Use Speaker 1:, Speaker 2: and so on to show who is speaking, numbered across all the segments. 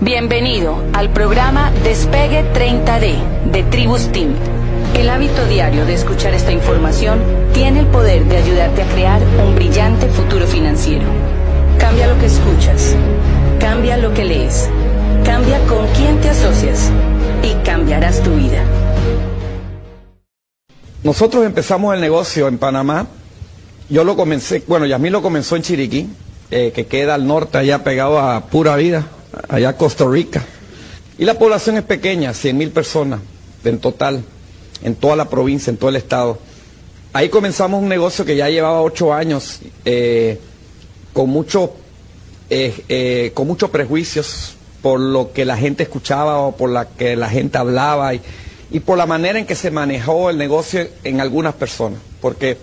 Speaker 1: Bienvenido al programa Despegue 30D de Tribus Team. El hábito diario de escuchar esta información tiene el poder de ayudarte a crear un brillante futuro financiero. Cambia lo que escuchas, cambia lo que lees, cambia con quién te asocias y cambiarás tu vida.
Speaker 2: Nosotros empezamos el negocio en Panamá. Yo lo comencé, bueno, Yasmín lo comenzó en Chiriquí, eh, que queda al norte, allá pegado a Pura Vida, allá Costa Rica. Y la población es pequeña, 100 mil personas en total, en toda la provincia, en todo el estado. Ahí comenzamos un negocio que ya llevaba ocho años, eh, con, mucho, eh, con muchos prejuicios por lo que la gente escuchaba o por la que la gente hablaba. Y, y por la manera en que se manejó el negocio en algunas personas. Porque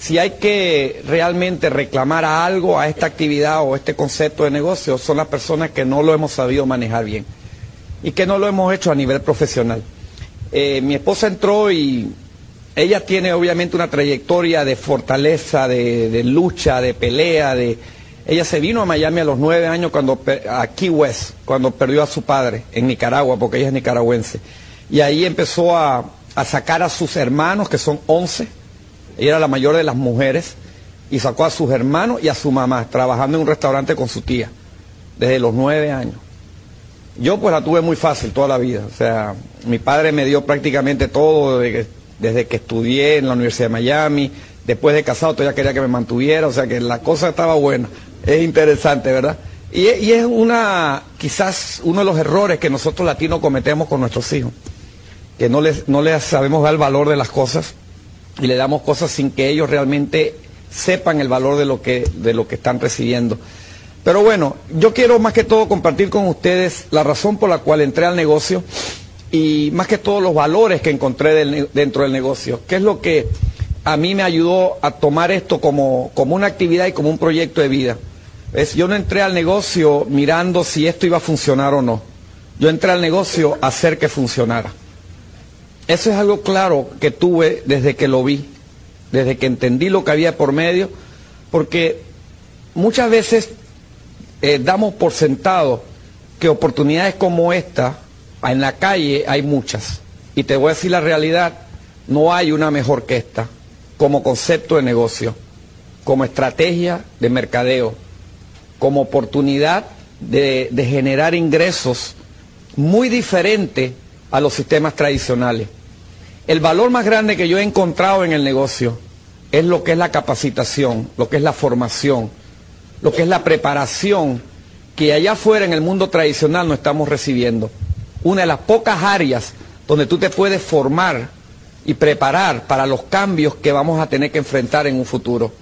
Speaker 2: si hay que realmente reclamar a algo, a esta actividad o este concepto de negocio, son las personas que no lo hemos sabido manejar bien y que no lo hemos hecho a nivel profesional. Eh, mi esposa entró y ella tiene obviamente una trayectoria de fortaleza, de, lucha, de pelea, de... Ella se vino a Miami a los nueve años cuando a Key West, cuando perdió a su padre en Nicaragua, porque ella es nicaragüense y ahí empezó a, sacar a sus hermanos, que son 11, ella era la mayor de las mujeres, y sacó a sus hermanos y a su mamá, trabajando en un restaurante con su tía, desde los nueve años. Yo pues la tuve muy fácil toda la vida, o sea, mi padre me dio prácticamente todo desde que, estudié en la Universidad de Miami, después de casado todavía quería que me mantuviera, o sea que la cosa estaba buena, es interesante, ¿verdad? Y, y es una, quizás uno de los errores que nosotros latinos cometemos con nuestros hijos. Que no les, no les sabemos dar el valor de las cosas y le damos cosas sin que ellos realmente sepan el valor de lo que, de lo que están recibiendo. Pero bueno, yo quiero más que todo compartir con ustedes la razón por la cual entré al negocio y más que todo los valores que encontré dentro del negocio, que es lo que a mí me ayudó a tomar esto como, como una actividad y como un proyecto de vida. Es, yo no entré al negocio mirando si esto iba a funcionar o no. Yo entré al negocio a hacer que funcionara. Eso es algo claro que tuve desde que lo vi, desde que entendí lo que había por medio, porque muchas veces eh, damos por sentado que oportunidades como esta, en la calle hay muchas. Y te voy a decir la realidad, no hay una mejor que esta, como concepto de negocio, como estrategia de mercadeo, como oportunidad de, de generar ingresos muy diferente a los sistemas tradicionales. El valor más grande que yo he encontrado en el negocio es lo que es la capacitación, lo que es la formación, lo que es la preparación que allá afuera en el mundo tradicional no estamos recibiendo. Una de las pocas áreas donde tú te puedes formar y preparar para los cambios que vamos a tener que enfrentar en un futuro.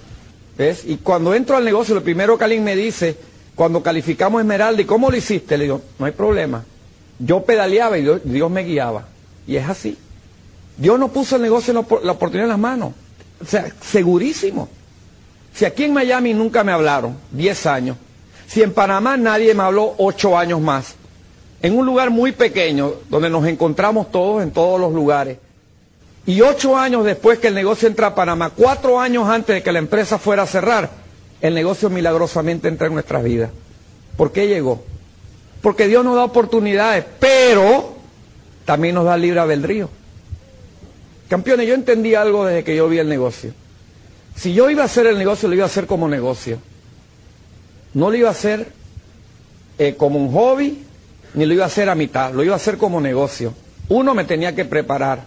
Speaker 2: ¿Ves? Y cuando entro al negocio, lo primero que alguien me dice, cuando calificamos Esmeralda, ¿y cómo lo hiciste? Le digo, no hay problema. Yo pedaleaba y Dios me guiaba. Y es así. Dios no puso el negocio la oportunidad en las manos. O sea, segurísimo. Si aquí en Miami nunca me hablaron, 10 años. Si en Panamá nadie me habló, 8 años más. En un lugar muy pequeño, donde nos encontramos todos en todos los lugares. Y 8 años después que el negocio entra a Panamá, 4 años antes de que la empresa fuera a cerrar, el negocio milagrosamente entra en nuestras vidas. ¿Por qué llegó? Porque Dios nos da oportunidades, pero también nos da libre albedrío. Campeones, yo entendí algo desde que yo vi el negocio. Si yo iba a hacer el negocio, lo iba a hacer como negocio. No lo iba a hacer eh, como un hobby, ni lo iba a hacer a mitad, lo iba a hacer como negocio. Uno, me tenía que preparar.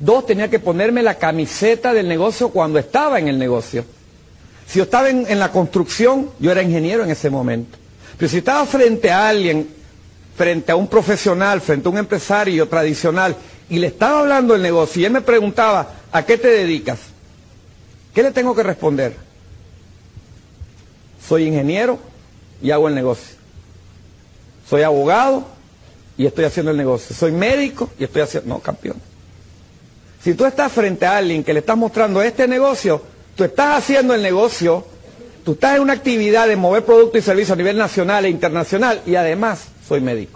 Speaker 2: Dos, tenía que ponerme la camiseta del negocio cuando estaba en el negocio. Si yo estaba en, en la construcción, yo era ingeniero en ese momento. Pero si estaba frente a alguien, frente a un profesional, frente a un empresario tradicional, y le estaba hablando el negocio y él me preguntaba, ¿a qué te dedicas? ¿Qué le tengo que responder? Soy ingeniero y hago el negocio. Soy abogado y estoy haciendo el negocio. Soy médico y estoy haciendo... No, campeón. Si tú estás frente a alguien que le estás mostrando este negocio, tú estás haciendo el negocio, tú estás en una actividad de mover productos y servicios a nivel nacional e internacional y además soy médico.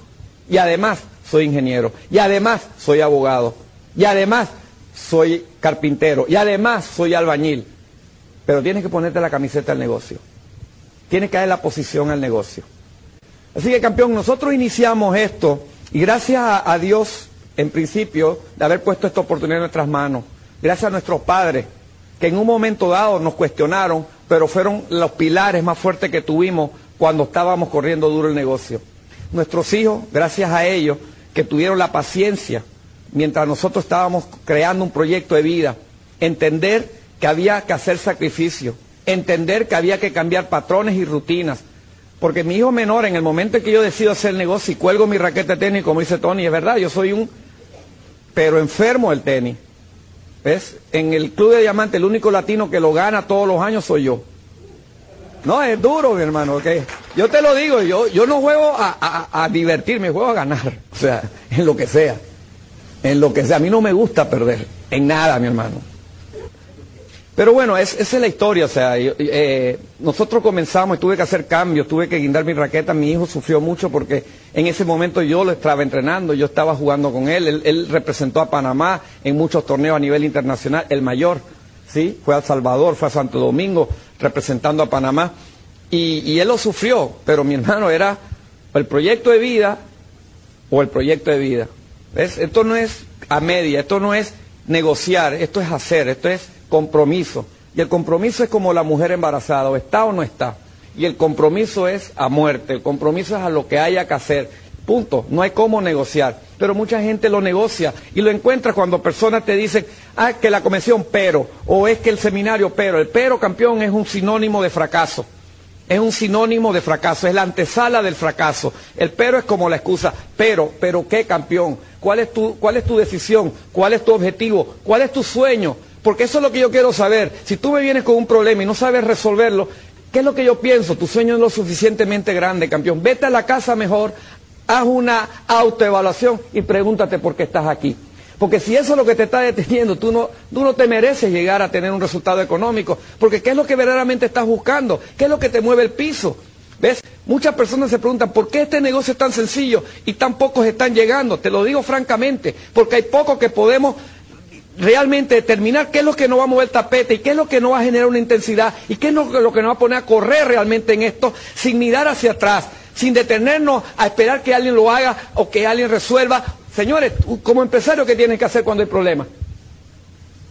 Speaker 2: Y además soy ingeniero. Y además soy abogado. Y además soy carpintero. Y además soy albañil. Pero tienes que ponerte la camiseta al negocio. Tienes que dar la posición al negocio. Así que campeón, nosotros iniciamos esto y gracias a, a Dios, en principio, de haber puesto esta oportunidad en nuestras manos, gracias a nuestros padres, que en un momento dado nos cuestionaron, pero fueron los pilares más fuertes que tuvimos cuando estábamos corriendo duro el negocio. Nuestros hijos, gracias a ellos, que tuvieron la paciencia mientras nosotros estábamos creando un proyecto de vida, entender que había que hacer sacrificio, entender que había que cambiar patrones y rutinas. Porque mi hijo menor, en el momento en que yo decido hacer el negocio y cuelgo mi raqueta de tenis, como dice Tony, es verdad, yo soy un pero enfermo del tenis. ¿Ves? En el Club de Diamante, el único latino que lo gana todos los años soy yo. No, es duro, mi hermano, ¿ok? Yo te lo digo, yo, yo no juego a, a, divertirme, juego a ganar. O sea, en lo que sea. En lo que sea. A mí no me gusta perder. En nada, mi hermano. Pero bueno, esa es la historia. O sea, eh, nosotros comenzamos y tuve que hacer cambios, tuve que guindar mi raqueta. Mi hijo sufrió mucho porque en ese momento yo lo estaba entrenando, yo estaba jugando con. Él, él representó a Panamá en muchos torneos a nivel internacional, el mayor. ¿Sí? Fue a Salvador, fue a Santo Domingo, representando a Panamá, y, él lo sufrió, pero mi hermano era el proyecto de vida o el proyecto de vida. Esto no es a media, esto no es negociar, esto es hacer, esto es compromiso. Y el compromiso es como la mujer embarazada, o está o no está. Y el compromiso es a muerte, el compromiso es a lo que haya que hacer. Punto. No hay cómo negociar. Pero mucha gente lo negocia y lo encuentra cuando personas te dicen, ah, que la convención pero, o es que el seminario pero. El pero, campeón, es un sinónimo de fracaso. Es un sinónimo de fracaso, es la antesala del fracaso. El pero es como la excusa. Pero, pero qué campeón. ¿Cuál es tu, cuál es tu decisión? ¿Cuál es tu objetivo? ¿Cuál es tu sueño? Porque eso es lo que yo quiero saber. Si tú me vienes con un problema y no sabes resolverlo, ¿qué es lo que yo pienso? Tu sueño es lo suficientemente grande, campeón. Vete a la casa mejor, haz una autoevaluación y pregúntate por qué estás aquí. Porque si eso es lo que te está deteniendo, tú no, tú no te mereces llegar a tener un resultado económico. Porque ¿qué es lo que verdaderamente estás buscando? ¿Qué es lo que te mueve el piso? ¿Ves? Muchas personas se preguntan, ¿por qué este negocio es tan sencillo y tan pocos están llegando? Te lo digo francamente, porque hay pocos que podemos realmente determinar qué es lo que nos va a mover el tapete y qué es lo que nos va a generar una intensidad y qué es lo que nos va a poner a correr realmente en esto sin mirar hacia atrás sin detenernos a esperar que alguien lo haga o que alguien resuelva. Señores, como empresario, ¿qué tienes que hacer cuando hay problemas?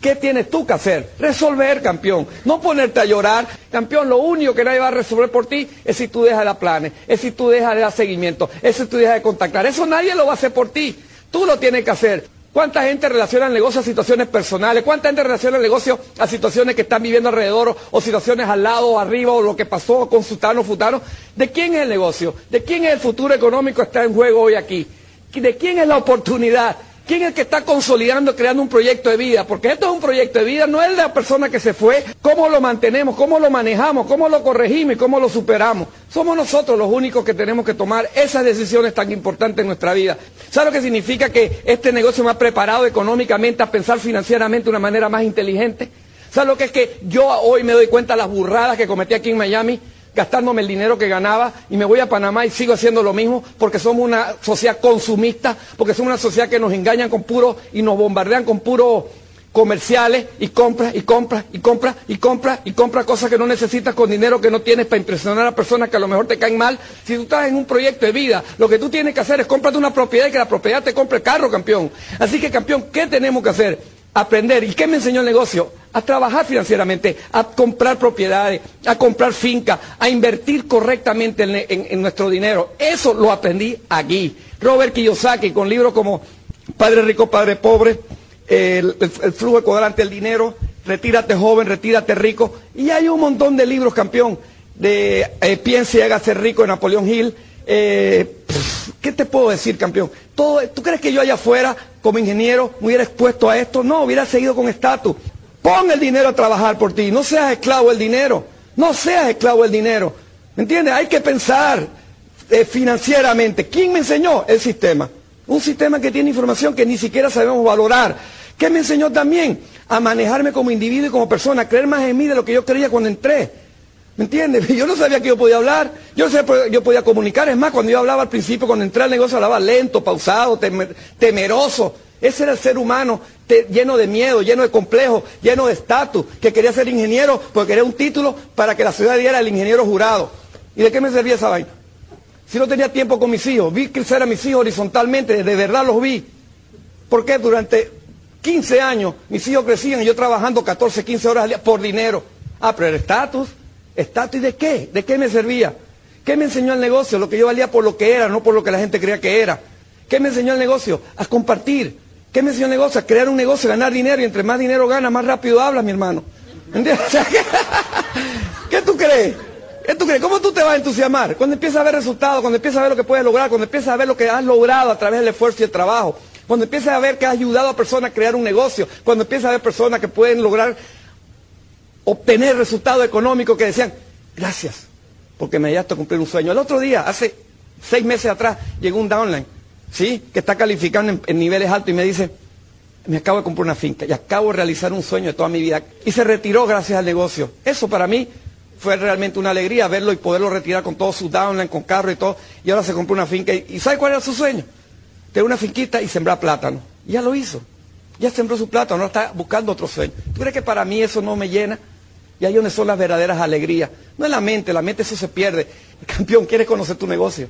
Speaker 2: ¿Qué tienes tú que hacer? Resolver, campeón. No ponerte a llorar. Campeón, lo único que nadie va a resolver por ti es si tú dejas de planes, es si tú dejas de dar seguimiento, es si tú dejas de contactar. Eso nadie lo va a hacer por ti. Tú lo tienes que hacer. ¿Cuánta gente relaciona el negocio a situaciones personales? ¿Cuánta gente relaciona el negocio a situaciones que están viviendo alrededor o, situaciones al lado o arriba o lo que pasó con Sutano Futano? ¿De quién es el negocio? ¿De quién es el futuro económico que está en juego hoy aquí? ¿De quién es la oportunidad? ¿Quién es el que está consolidando, creando un proyecto de vida? Porque esto es un proyecto de vida, no es la persona que se fue. ¿Cómo lo mantenemos? ¿Cómo lo manejamos? ¿Cómo lo corregimos cómo lo superamos? Somos nosotros los únicos que tenemos que tomar esas decisiones tan importantes en nuestra vida. ¿Sabe lo que significa que este negocio me ha preparado económicamente a pensar financieramente de una manera más inteligente? ¿Sabe lo que es que yo hoy me doy cuenta de las burradas que cometí aquí en Miami? Gastándome el dinero que ganaba y me voy a Panamá y sigo haciendo lo mismo porque somos una sociedad consumista, porque somos una sociedad que nos engañan con puro y nos bombardean con puro comerciales y compras y compras y compras y compras y compras cosas que no necesitas con dinero que no tienes para impresionar a personas que a lo mejor te caen mal. Si tú estás en un proyecto de vida, lo que tú tienes que hacer es comprarte una propiedad y que la propiedad te compre el carro, campeón. Así que, campeón, ¿qué tenemos que hacer? Aprender. ¿Y qué me enseñó el negocio? A trabajar financieramente, a comprar propiedades, a comprar fincas, a invertir correctamente en, nuestro dinero. Eso lo aprendí aquí. Robert Kiyosaki, con libros como Padre Rico, Padre Pobre, el, flujo cuadrante del dinero, Retírate joven, retírate rico. Y hay un montón de libros, campeón, de eh, Piense y hágase rico de Napoleón Hill. Eh, ¿Qué te puedo decir, campeón? Todo, ¿Tú crees que yo allá afuera, como ingeniero, me hubiera expuesto a esto? No, hubiera seguido con estatus. Pon el dinero a trabajar por ti. No seas esclavo del dinero. No seas esclavo del dinero. ¿Me entiendes? Hay que pensar eh, financieramente. ¿Quién me enseñó? El sistema. Un sistema que tiene información que ni siquiera sabemos valorar. ¿Qué me enseñó también? A manejarme como individuo y como persona, a creer más en mí de lo que yo creía cuando entré. ¿Me entiendes? Yo no sabía que yo podía hablar, yo, no sabía, yo podía comunicar. Es más, cuando yo hablaba al principio, cuando entré al negocio, hablaba lento, pausado, temeroso. Ese era el ser humano lleno de miedo, lleno de complejos, lleno de estatus, que quería ser ingeniero porque quería un título para que la ciudad diera el ingeniero jurado. ¿Y de qué me servía esa vaina? Si no tenía tiempo con mis hijos, vi crecer a mis hijos horizontalmente, de verdad los vi. Porque durante 15 años mis hijos crecían y yo trabajando 14, 15 horas al día por dinero. Ah, pero el estatus, estatus de qué? ¿De qué me servía? ¿Qué me enseñó el negocio? Lo que yo valía por lo que era, no por lo que la gente creía que era. ¿Qué me enseñó el negocio? A compartir. ¿Qué me enseñó el negocio? A crear un negocio, ganar dinero y entre más dinero gana, más rápido hablas, mi hermano. ¿Entiendes? ¿Qué tú crees? ¿Qué tú crees? ¿Cómo tú te vas a entusiasmar? Cuando empiezas a ver resultados, cuando empiezas a ver lo que puedes lograr, cuando empiezas a ver lo que has logrado a través del esfuerzo y el trabajo, cuando empiezas a ver que has ayudado a personas a crear un negocio, cuando empiezas a ver personas que pueden lograr obtener resultados económicos que decían, gracias, porque me ayudaste a cumplir un sueño. El otro día, hace seis meses atrás, llegó un downline, ¿sí? Que está calificando en, niveles altos y me dice, me acabo de comprar una finca y acabo de realizar un sueño de toda mi vida. Y se retiró gracias al negocio. Eso para mí fue realmente una alegría verlo y poderlo retirar con todos sus downline, con carro y todo. Y ahora se compró una finca. ¿Y, sabe cuál era su sueño? Tener una finquita y sembrar plátano. Y ya lo hizo. Ya sembró su plátano, no está buscando otro sueño. ¿Tú crees que para mí eso no me llena? Y ahí donde son las verdaderas alegrías. No es la mente, la mente eso se pierde. Campeón, ¿quieres conocer tu negocio?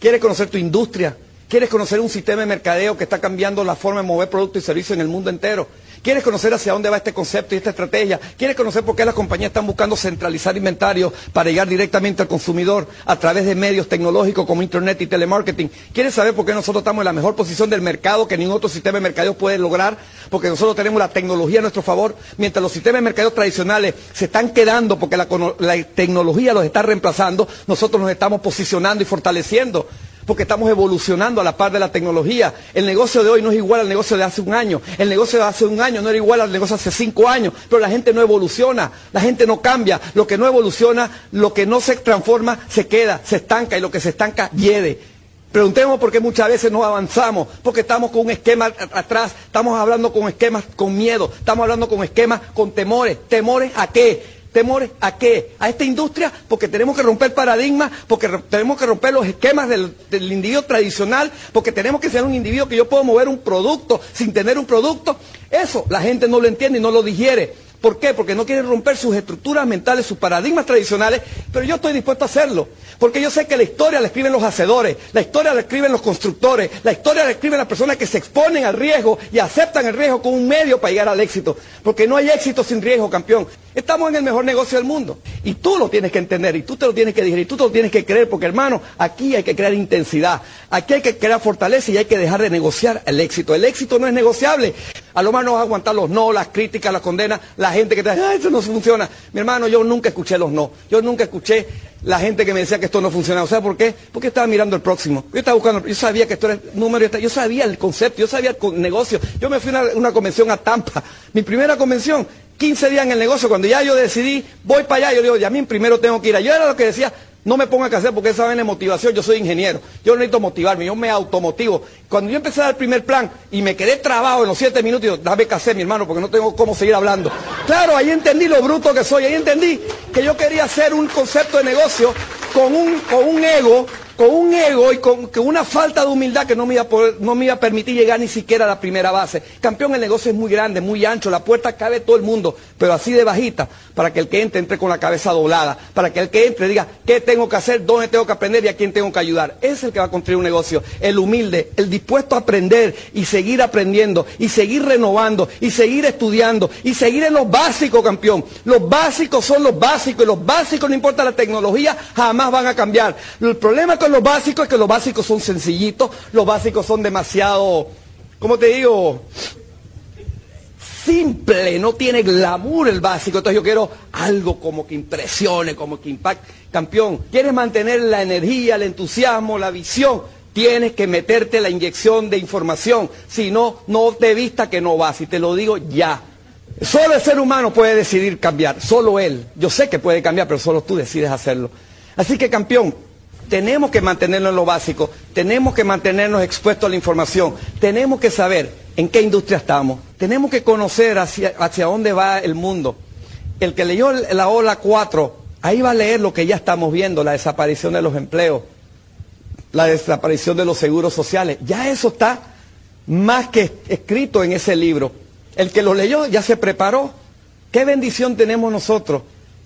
Speaker 2: ¿Quieres conocer tu industria? ¿Quieres conocer un sistema de mercadeo que está cambiando la forma de mover productos y servicios en el mundo entero? ¿Quieres conocer hacia dónde va este concepto y esta estrategia? ¿Quieres conocer por qué las compañías están buscando centralizar inventario para llegar directamente al consumidor a través de medios tecnológicos como Internet y telemarketing? ¿Quieres saber por qué nosotros estamos en la mejor posición del mercado que ningún otro sistema de mercadeo puede lograr? Porque nosotros tenemos la tecnología a nuestro favor, mientras los sistemas de mercadeo tradicionales se están quedando porque la, la tecnología los está reemplazando, nosotros nos estamos posicionando y fortaleciendo porque estamos evolucionando a la par de la tecnología. El negocio de hoy no es igual al negocio de hace un año. El negocio de hace un año no era igual al negocio de hace cinco años. Pero la gente no evoluciona, la gente no cambia. Lo que no evoluciona, lo que no se transforma, se queda, se estanca y lo que se estanca, hiede. Preguntemos por qué muchas veces no avanzamos, porque estamos con un esquema atrás, estamos hablando con esquemas con miedo, estamos hablando con esquemas con temores. ¿Temores a qué? ¿Temores a qué? A esta industria, porque tenemos que romper paradigmas, porque tenemos que romper los esquemas del, individuo tradicional, porque tenemos que ser un individuo que yo puedo mover un producto sin tener un producto. Eso la gente no lo entiende y no lo digiere. ¿Por qué? Porque no quieren romper sus estructuras mentales, sus paradigmas tradicionales, pero yo estoy dispuesto a hacerlo. Porque yo sé que la historia la escriben los hacedores, la historia la escriben los constructores, la historia la escriben las personas que se exponen al riesgo y aceptan el riesgo como un medio para llegar al éxito. Porque no hay éxito sin riesgo, campeón. Estamos en el mejor negocio del mundo. Y tú lo tienes que entender, y tú te lo tienes que digerir, y tú te lo tienes que creer, porque hermano, aquí hay que crear intensidad, aquí hay que crear fortaleza y hay que dejar de negociar el éxito. El éxito no es negociable. A lo más no vas a aguantar los no, las críticas, las condenas, la gente que te dice, eso no funciona. Mi hermano, yo nunca escuché los no. Yo nunca escuché la gente que me decía que esto no funcionaba. ¿Sabes por qué? Porque estaba mirando el próximo. Yo estaba buscando, yo sabía que esto era el número, yo sabía el concepto, yo sabía el negocio. Yo me fui a una, convención a Tampa, mi primera convención, 15 días en el negocio, cuando ya yo decidí, voy para allá, yo digo, ya a mí primero tengo que ir. Yo era lo que decía, no me ponga a hacer porque esa es motivación, yo soy ingeniero, yo necesito motivarme, yo me automotivo. Cuando yo empecé a dar el primer plan y me quedé trabado en los siete minutos, digo, dame hacer, mi hermano, porque no tengo cómo seguir hablando. Claro, ahí entendí lo bruto que soy, ahí entendí que yo quería hacer un concepto de negocio con un, con un ego con un ego y con, una falta de humildad que no me, iba a no me iba a permitir llegar ni siquiera a la primera base. Campeón, el negocio es muy grande, muy ancho, la puerta cabe todo el mundo, pero así de bajita, para que el que entre entre con la cabeza doblada, para que el que entre diga qué tengo que hacer, dónde tengo que aprender y a quién tengo que ayudar. Es el que va a construir un negocio, el humilde, el dispuesto a aprender y seguir aprendiendo y seguir renovando y seguir estudiando y seguir en los básicos, campeón. Los básicos son los básicos y los básicos, no importa la tecnología, jamás van a cambiar. El problema lo básico es que los básicos son sencillitos, los básicos son demasiado, ¿cómo te digo? Simple, no tiene glamour el básico. Entonces yo quiero algo como que impresione, como que impacte. Campeón, ¿quieres mantener la energía, el entusiasmo, la visión? Tienes que meterte la inyección de información. Si no, no te vista que no vas. Y te lo digo ya. Solo el ser humano puede decidir cambiar. Solo él. Yo sé que puede cambiar, pero solo tú decides hacerlo. Así que, campeón, tenemos que mantenernos en lo básico, tenemos que mantenernos expuestos a la información, tenemos que saber en qué industria estamos, tenemos que conocer hacia, hacia dónde va el mundo. El que leyó la ola 4, ahí va a leer lo que ya estamos viendo, la desaparición de los empleos, la desaparición de los seguros sociales. Ya eso está más que escrito en ese libro. El que lo leyó ya se preparó. ¿Qué bendición tenemos nosotros?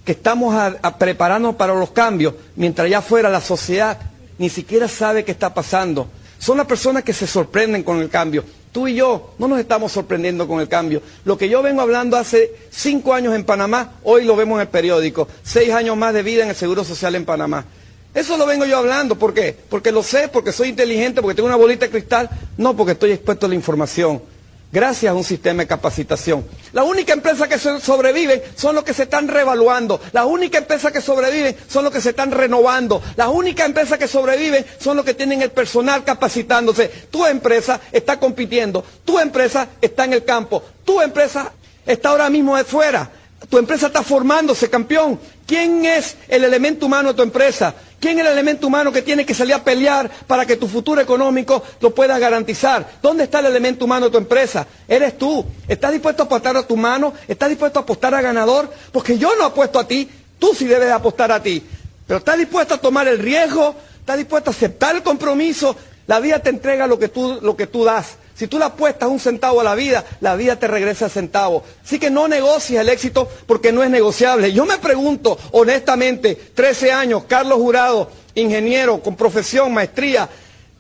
Speaker 2: Que estamos a, para los cambios, mientras allá afuera la sociedad ni siquiera sabe qué está pasando. Son las personas que se sorprenden con el cambio. Tú y yo no nos estamos sorprendiendo con el cambio. Lo que yo vengo hablando hace cinco años en Panamá, hoy lo vemos en el periódico. Seis años más de vida en el Seguro Social en Panamá. Eso lo vengo yo hablando. ¿Por qué? Porque lo sé, porque soy inteligente, porque tengo una bolita de cristal. No, porque estoy expuesto a la información gracias a un sistema de capacitación. La única empresa que sobreviven son los que se están revaluando. La única empresa que sobreviven son los que se están renovando. La única empresa que sobreviven son los que tienen el personal capacitándose. Tu empresa está compitiendo. Tu empresa está en el campo. Tu empresa está ahora mismo de fuera. Tu empresa está formándose, campeón. ¿Quién es el elemento humano de tu empresa? ¿Quién es el elemento humano que tiene que salir a pelear para que tu futuro económico lo puedas garantizar? ¿Dónde está el elemento humano de tu empresa? Eres tú. ¿Estás dispuesto a apostar a tu mano? ¿Estás dispuesto a apostar a ganador? Porque yo no apuesto a ti, tú sí debes apostar a ti. Pero ¿estás dispuesto a tomar el riesgo? ¿Estás dispuesto a aceptar el compromiso? La vida te entrega lo que tú, lo que tú das. Si tú le apuestas un centavo a la vida, la vida te regresa el centavo. Así que no negocies el éxito porque no es negociable. Yo me pregunto, honestamente, 13 años, Carlos Jurado, ingeniero con profesión, maestría,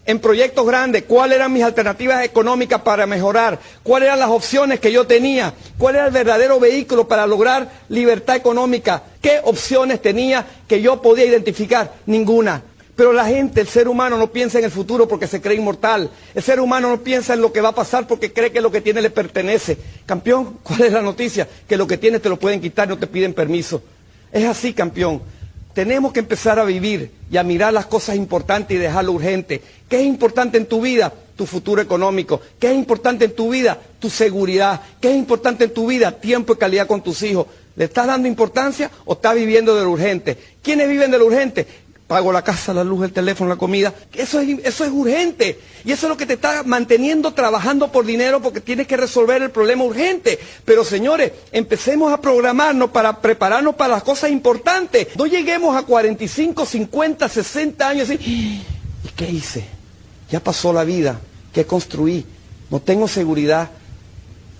Speaker 2: en proyectos grandes, cuáles eran mis alternativas económicas para mejorar, cuáles eran las opciones que yo tenía, cuál era el verdadero vehículo para lograr libertad económica, qué opciones tenía que yo podía identificar, ninguna. Pero la gente, el ser humano no piensa en el futuro porque se cree inmortal. El ser humano no piensa en lo que va a pasar porque cree que lo que tiene le pertenece. Campeón, ¿cuál es la noticia? Que lo que tienes te lo pueden quitar no te piden permiso. Es así, campeón. Tenemos que empezar a vivir y a mirar las cosas importantes y dejar lo urgente. ¿Qué es importante en tu vida? Tu futuro económico. ¿Qué es importante en tu vida? Tu seguridad. ¿Qué es importante en tu vida? Tiempo y calidad con tus hijos. ¿Le estás dando importancia o estás viviendo de lo urgente? ¿Quiénes viven de lo urgente? Pago la casa, la luz, el teléfono, la comida. Eso es, eso es urgente. Y eso es lo que te está manteniendo trabajando por dinero porque tienes que resolver el problema urgente. Pero señores, empecemos a programarnos para prepararnos para las cosas importantes. No lleguemos a 45, 50, 60 años y ¿y qué hice? Ya pasó la vida. ¿Qué construí? No tengo seguridad.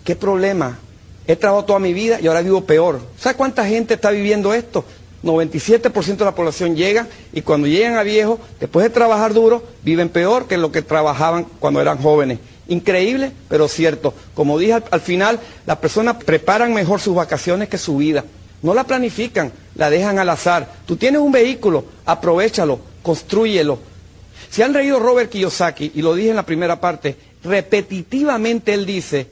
Speaker 2: ¿Qué problema? He trabajado toda mi vida y ahora vivo peor. ¿Sabes cuánta gente está viviendo esto? 97% de la población llega y cuando llegan a viejos, después de trabajar duro, viven peor que lo que trabajaban cuando eran jóvenes. Increíble, pero cierto. Como dije al, final, las personas preparan mejor sus vacaciones que su vida. No la planifican, la dejan al azar. Tú tienes un vehículo, aprovechalo, construyelo. Si han leído Robert Kiyosaki, y lo dije en la primera parte, repetitivamente él dice,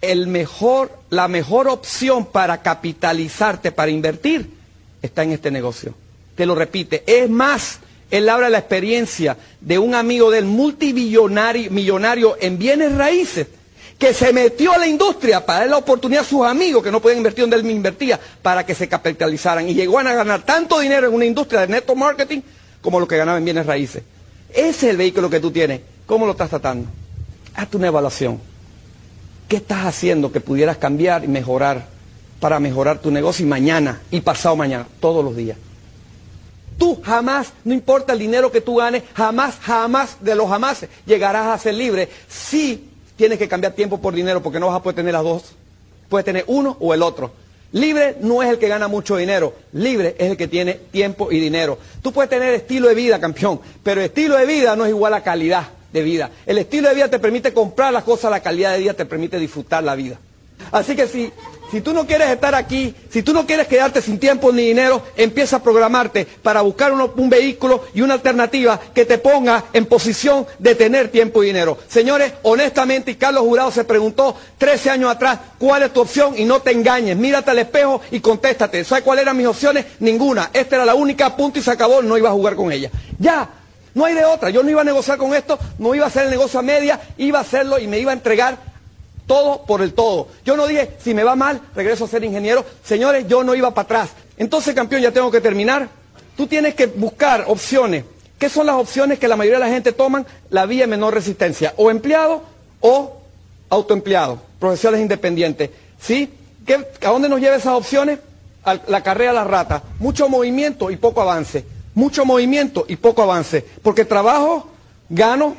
Speaker 2: el mejor, la mejor opción para capitalizarte, para invertir, está en este negocio. Te lo repite. Es más, él habla de la experiencia de un amigo del multimillonario millonario en bienes raíces que se metió a la industria para dar la oportunidad a sus amigos que no podían invertir donde él invertía para que se capitalizaran y llegó a ganar tanto dinero en una industria de neto marketing como lo que ganaba en bienes raíces. Ese es el vehículo que tú tienes. ¿Cómo lo estás tratando? Hazte una evaluación. ¿Qué estás haciendo que pudieras cambiar y mejorar para mejorar tu negocio y mañana y pasado mañana, todos los días. Tú jamás, no importa el dinero que tú ganes, jamás, jamás de los jamás llegarás a ser libre si tienes que cambiar tiempo por dinero porque no vas a poder tener las dos. Puedes tener uno o el otro. Libre no es el que gana mucho dinero, libre es el que tiene tiempo y dinero. Tú puedes tener estilo de vida, campeón, pero estilo de vida no es igual a calidad de vida. El estilo de vida te permite comprar las cosas, la calidad de vida te permite disfrutar la vida. Así que si si tú no quieres estar aquí, si tú no quieres quedarte sin tiempo ni dinero, empieza a programarte para buscar un vehículo y una alternativa que te ponga en posición de tener tiempo y dinero. Señores, honestamente, y Carlos Jurado se preguntó 13 años atrás, ¿cuál es tu opción? Y no te engañes, mírate al espejo y contéstate. ¿Sabes cuáles eran mis opciones? Ninguna. Esta era la única, punto y se acabó, no iba a jugar con ella. Ya, no hay de otra. Yo no iba a negociar con esto, no iba a hacer el negocio a media, iba a hacerlo y me iba a entregar todo por el todo. Yo no dije, si me va mal, regreso a ser ingeniero. Señores, yo no iba para atrás. Entonces, campeón, ya tengo que terminar. Tú tienes que buscar opciones. ¿Qué son las opciones que la mayoría de la gente toman? La vía de menor resistencia. O empleado o autoempleado. Profesionales independientes. ¿Sí? ¿A dónde nos lleva esas opciones? A la carrera a la rata. Mucho movimiento y poco avance. Mucho movimiento y poco avance. Porque trabajo, gano,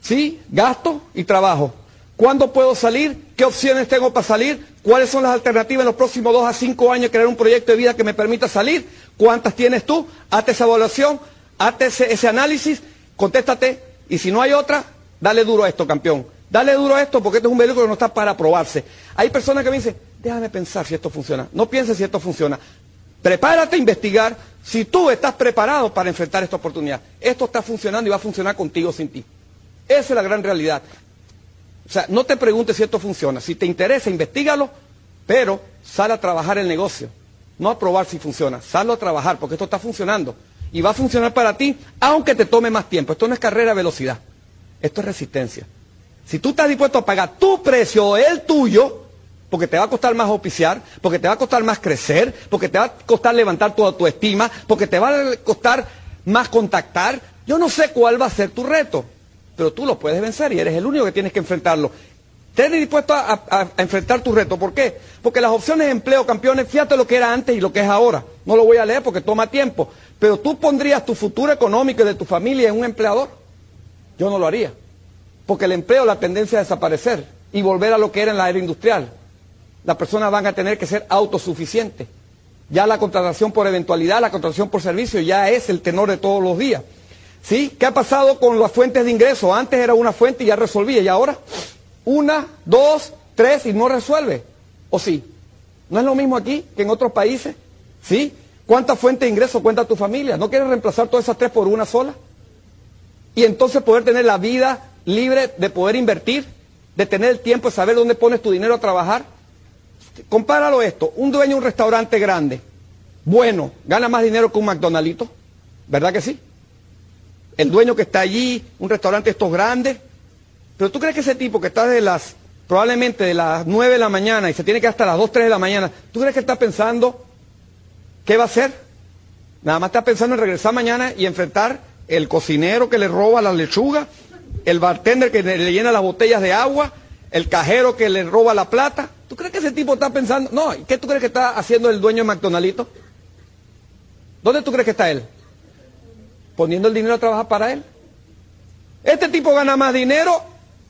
Speaker 2: ¿sí? Gasto y trabajo. ¿Cuándo puedo salir? ¿Qué opciones tengo para salir? ¿Cuáles son las alternativas en los próximos dos a cinco años crear un proyecto de vida que me permita salir? ¿Cuántas tienes tú? Hazte esa evaluación. hazte ese, análisis, contéstate, y si no hay otra, dale duro a esto, campeón. Dale duro a esto porque esto es un vehículo que no está para probarse. Hay personas que me dicen, déjame pensar si esto funciona. No pienses si esto funciona. Prepárate a investigar si tú estás preparado para enfrentar esta oportunidad. Esto está funcionando y va a funcionar contigo sin ti. Esa es la gran realidad. O sea, no te preguntes si esto funciona. Si te interesa, investigalo, pero sal a trabajar el negocio. No a probar si funciona. Sal a trabajar porque esto está funcionando. Y va a funcionar para ti, aunque te tome más tiempo. Esto no es carrera de velocidad. Esto es resistencia. Si tú estás dispuesto a pagar tu precio o el tuyo, porque te va a costar más auspiciar, porque te va a costar más crecer, porque te va a costar levantar tu autoestima, porque te va a costar más contactar, yo no sé cuál va a ser tu reto, pero tú lo puedes vencer y eres el único que tienes que enfrentarlo. Estás dispuesto a, a, enfrentar tu reto. ¿Por qué? Porque las opciones de empleo, campeones, fíjate lo que era antes y lo que es ahora. No lo voy a leer porque toma tiempo. Pero tú pondrías tu futuro económico y de tu familia en un empleador. Yo no lo haría. Porque el empleo, la tendencia a desaparecer y volver a lo que era en la era industrial. Las personas van a tener que ser autosuficientes. Ya la contratación por eventualidad, la contratación por servicio ya es el tenor de todos los días. ¿Sí? ¿Qué ha pasado con las fuentes de ingreso? Antes era una fuente y ya resolvía, y ahora una, dos, tres y no resuelve. ¿O sí? ¿No es lo mismo aquí que en otros países? ¿Sí? ¿Cuántas fuentes de ingreso cuenta tu familia? ¿No quieres reemplazar todas esas tres por una sola? Y entonces poder tener la vida libre de poder invertir, de tener el tiempo de saber dónde pones tu dinero a trabajar. Compáralo esto, un dueño de un restaurante grande, bueno, gana más dinero que un McDonaldito, ¿verdad que sí? El dueño que está allí, un restaurante estos grandes, pero tú crees que ese tipo que está de las, probablemente de las 9 de la mañana y se tiene que hasta las 2, 3 de la mañana, ¿tú crees que está pensando qué va a hacer? Nada más está pensando en regresar mañana y enfrentar el cocinero que le roba la lechuga, el bartender que le llena las botellas de agua, el cajero que le roba la plata. ¿Tú crees que ese tipo está pensando? No, ¿qué tú crees que está haciendo el dueño de McDonaldito? ¿Dónde tú crees que está él? Poniendo el dinero a trabajar para él. Este tipo gana más dinero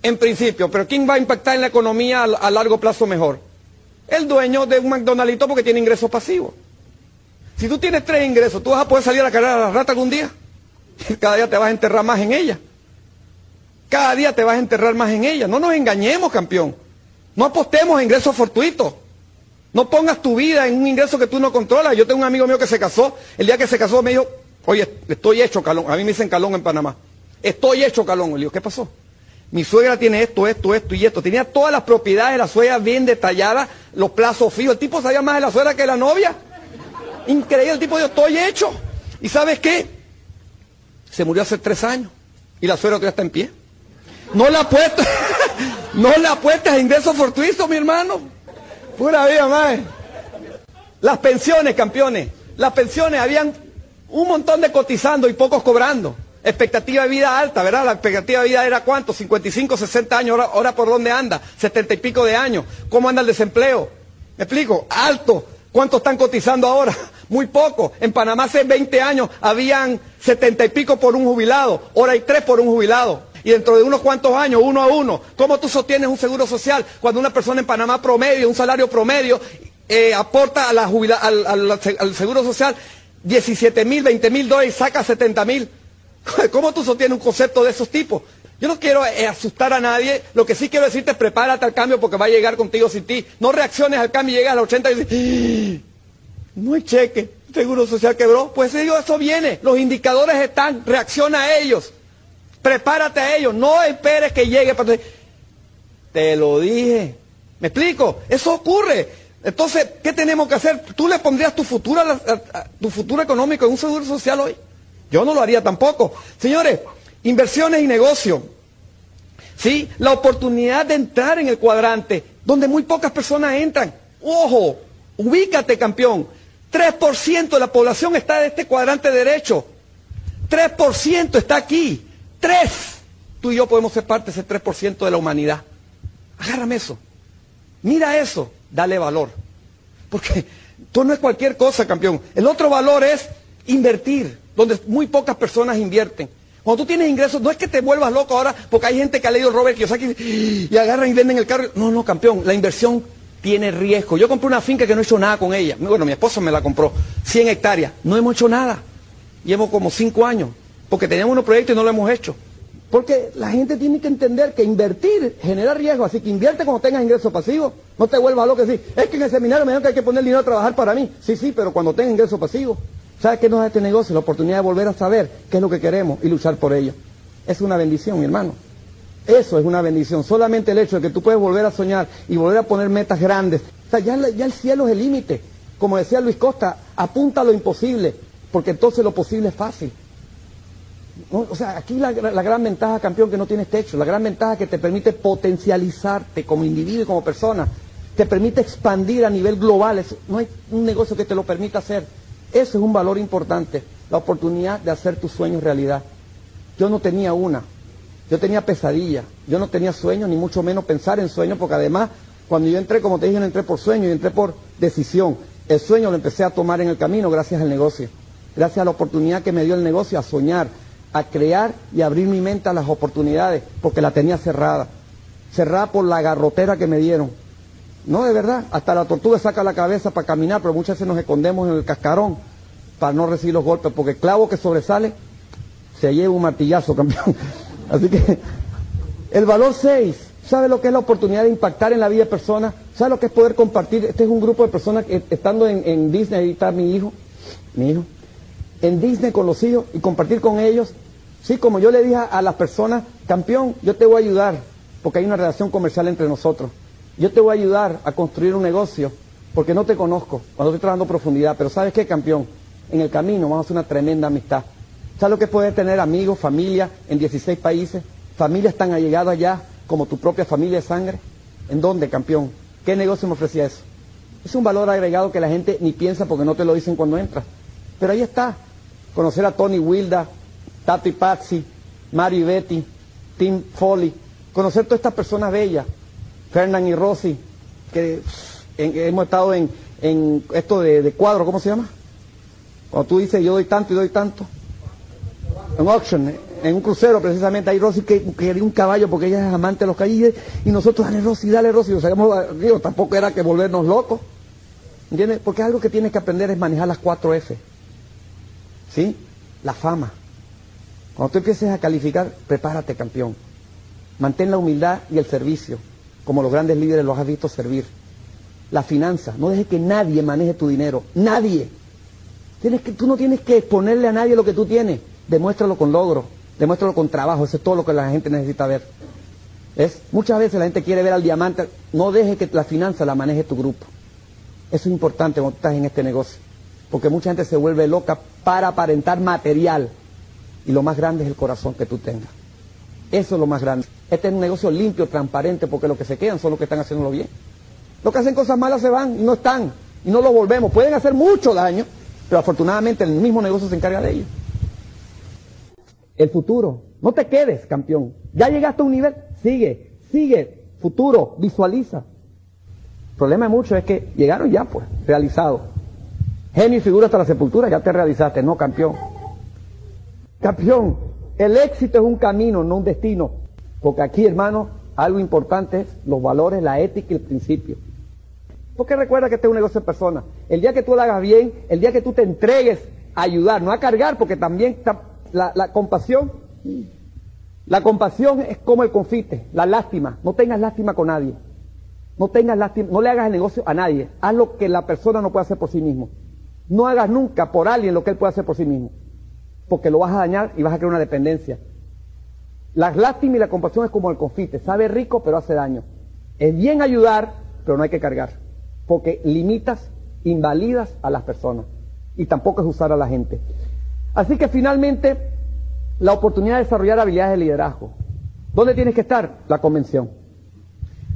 Speaker 2: en principio, pero ¿quién va a impactar en la economía a, largo plazo mejor? El dueño de un McDonaldito porque tiene ingresos pasivos. Si tú tienes tres ingresos, ¿tú vas a poder salir a la carrera de la rata algún día? Cada día te vas a enterrar más en ella. Cada día te vas a enterrar más en ella. No nos engañemos, campeón. No apostemos a ingresos fortuitos. No pongas tu vida en un ingreso que tú no controlas. Yo tengo un amigo mío que se casó. El día que se casó me dijo, oye, estoy hecho calón. A mí me dicen calón en Panamá. Estoy hecho calón. Le digo, ¿qué pasó? Mi suegra tiene esto, esto, esto y esto. Tenía todas las propiedades de la suegra bien detalladas, los plazos fijos. El tipo sabía más de la suegra que de la novia. Increíble, el tipo dijo, estoy hecho. ¿Y sabes qué? Se murió hace tres años. Y la suegra todavía está en pie. No la apuestas, no la apuestas a ingresos fortuitos, mi hermano. Pura vida, madre. Las pensiones, campeones. Las pensiones, habían un montón de cotizando y pocos cobrando. Expectativa de vida alta, ¿verdad? La expectativa de vida era cuánto? 55, 60 años, ahora, por dónde anda? 70 y pico de años. ¿Cómo anda el desempleo? ¿Me explico? Alto. ¿Cuántos están cotizando ahora? Muy poco. En Panamá hace 20 años habían 70 y pico por un jubilado. Ahora hay 3 por un jubilado y dentro de unos cuantos años, uno a uno, ¿cómo tú sostienes un seguro social cuando una persona en Panamá promedio, un salario promedio, eh, aporta a la al, seguro social 17 mil, 20 mil dólares y saca 70 mil? ¿Cómo tú sostienes un concepto de esos tipos? Yo no quiero eh, asustar a nadie, lo que sí quiero decirte es prepárate al cambio porque va a llegar contigo sin ti. No reacciones al cambio y llegas a los 80 y dices, ¡Ah! no hay cheque, seguro social quebró. Pues eso viene, los indicadores están, reacciona a ellos. Prepárate a ellos, no esperes que llegue para... Te lo dije. ¿Me explico? Eso ocurre. Entonces, ¿qué tenemos que hacer? ¿Tú le pondrías tu futuro, tu futuro económico en un seguro social hoy? Yo no lo haría tampoco. Señores, inversiones y negocio. ¿Sí? La oportunidad de entrar en el cuadrante, donde muy pocas personas entran. Ojo, ubícate, campeón. 3% de la población está en este cuadrante derecho. 3% está aquí. Tres. Tú y yo podemos ser parte de ese 3% de la humanidad. Agárrame eso. Mira eso. Dale valor. Porque tú no es cualquier cosa, campeón. El otro valor es invertir, donde muy pocas personas invierten. Cuando tú tienes ingresos, no es que te vuelvas loco ahora, porque hay gente que ha leído Robert Kiyosaki y agarran y venden el carro. No, no, campeón, la inversión tiene riesgo. Yo compré una finca que no he hecho nada con ella. Bueno, mi esposa me la compró, 100 hectáreas. No hemos hecho nada. Llevo como 5 años. porque teníamos unos proyectos y no lo hemos hecho. Porque la gente tiene que entender que invertir genera riesgo, así que invierte cuando tengas ingresos pasivos. No te vuelvas loco decir, es que en el seminario me dijeron que hay que poner dinero a trabajar para mí. Sí, sí, pero cuando tengas ingresos pasivos. ¿Sabes qué nos da este negocio? La oportunidad de volver a saber qué es lo que queremos y luchar por ello. Es una bendición, mi hermano. Eso es una bendición. Solamente el hecho de que tú puedes volver a soñar y volver a poner metas grandes. O sea, ya, ya el cielo es el límite. Como decía Luis Costa, apunta a lo imposible, porque entonces lo posible es fácil. O sea, aquí la, gran ventaja, campeón, que no tienes techo, la gran ventaja que te permite potencializarte como individuo y como persona, te permite expandir a nivel global, no hay un negocio que te lo permita hacer. Eso es un valor importante, la oportunidad de hacer tus sueños realidad. Yo no tenía una, yo tenía pesadilla, yo no tenía sueños, ni mucho menos pensar en sueños, porque además, cuando yo entré, como te dije, no entré por sueño, yo entré por decisión. El sueño lo empecé a tomar en el camino gracias al negocio, gracias a la oportunidad que me dio el negocio a soñar, a crear y abrir mi mente a las oportunidades, porque la tenía cerrada. Cerrada por la garrotera que me dieron. No, de verdad, hasta la tortuga saca la cabeza para caminar, pero muchas veces nos escondemos en el cascarón para no recibir los golpes, porque el clavo que sobresale se lleva un martillazo, campeón. Así que el valor 6, ¿sabe lo que es la oportunidad de impactar en la vida de personas? ¿Sabe lo que es poder compartir? Este es un grupo de personas que estando en, en Disney, ahí está mi hijo, mi hijo, en Disney con los hijos y compartir con ellos. Sí, como yo le dije a las personas, campeón, yo te voy a ayudar, porque hay una relación comercial entre nosotros. Yo te voy a ayudar a construir un negocio, porque no te conozco, cuando estoy trabajando profundidad, pero ¿sabes qué, campeón? En el camino vamos a hacer una tremenda amistad. ¿Sabes lo que es poder tener amigos, familia en 16 países? Familias tan allegadas allá como tu propia familia de sangre. ¿En dónde, campeón? ¿Qué negocio me ofrecía eso? Es un valor agregado que la gente ni piensa porque no te lo dicen cuando entras. Pero ahí está, conocer a Tony Wilda, Tato y Patsy, Mario y Betty, Tim Foley, conocer todas estas personas bellas, Fernán y Rosy, que hemos estado en, esto de, cuadro, ¿cómo se llama? Cuando tú dices yo doy tanto y doy tanto. En auction, en un crucero precisamente, hay Rosy que quería un caballo porque ella es amante de los calles y nosotros, dale Rosy, dale Rosy, o sea, digo, tampoco era que volvernos locos, ¿entiendes? Porque algo que tienes que aprender es manejar las cuatro F. ¿Sí? La fama. Cuando tú empieces a calificar, prepárate, campeón. Mantén la humildad y el servicio, como los grandes líderes los has visto servir. La finanza, no dejes que nadie maneje tu dinero, nadie. Tienes que, tú no tienes que exponerle a nadie lo que tú tienes, demuéstralo con logro, demuéstralo con trabajo, eso es todo lo que la gente necesita ver. ¿Es? Muchas veces la gente quiere ver al diamante, no dejes que la finanza la maneje tu grupo. Eso es importante cuando estás en este negocio porque mucha gente se vuelve loca para aparentar material. Y lo más grande es el corazón que tú tengas. Eso es lo más grande. Este es un negocio limpio, transparente, porque los que se quedan son los que están haciéndolo bien. Los que hacen cosas malas se van y no están. Y no lo volvemos. Pueden hacer mucho daño, pero afortunadamente el mismo negocio se encarga de ello. El futuro. No te quedes, campeón. Ya llegaste a un nivel. Sigue, sigue. Futuro, visualiza. El problema de muchos es que llegaron ya, pues, realizados. Genio y figura hasta la sepultura, ya te realizaste, no campeón. Campeón, el éxito es un camino, no un destino. Porque aquí, hermano, algo importante es los valores, la ética y el principio. Porque recuerda que este es un negocio de personas. El día que tú lo hagas bien, el día que tú te entregues a ayudar, no a cargar, porque también está la, la compasión. La compasión es como el confite, la lástima. No tengas lástima con nadie. No tengas lástima, no le hagas el negocio a nadie. Haz lo que la persona no puede hacer por sí mismo. No hagas nunca por alguien lo que él puede hacer por sí mismo, porque lo vas a dañar y vas a crear una dependencia. La lástima y la compasión es como el confite, sabe rico pero hace daño. Es bien ayudar, pero no hay que cargar, porque limitas, invalidas a las personas y tampoco es usar a la gente. Así que finalmente, la oportunidad de desarrollar habilidades de liderazgo. ¿Dónde tienes que estar? La convención.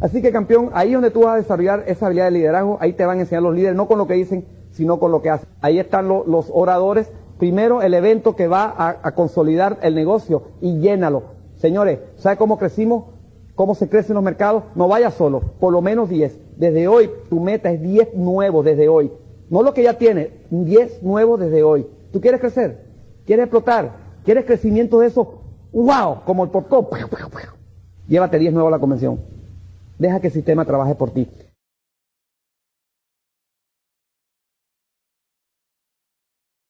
Speaker 2: Así que campeón, ahí donde tú vas a desarrollar esa habilidad de liderazgo, ahí te van a enseñar los líderes, no con lo que dicen, sino con lo que hace. Ahí están los oradores. Primero, el evento que va a, consolidar el negocio y llénalo. Señores, ¿sabe cómo crecimos? ¿Cómo se crece en los mercados? No vaya solo, por lo menos 10. Desde hoy, tu meta es 10 nuevos desde hoy. No lo que ya tienes, 10 nuevos desde hoy. ¿Tú quieres crecer? ¿Quieres explotar? ¿Quieres crecimiento de eso? ¡Wow! Como el portón. Llévate 10 nuevos a la convención. Deja que el sistema trabaje por ti.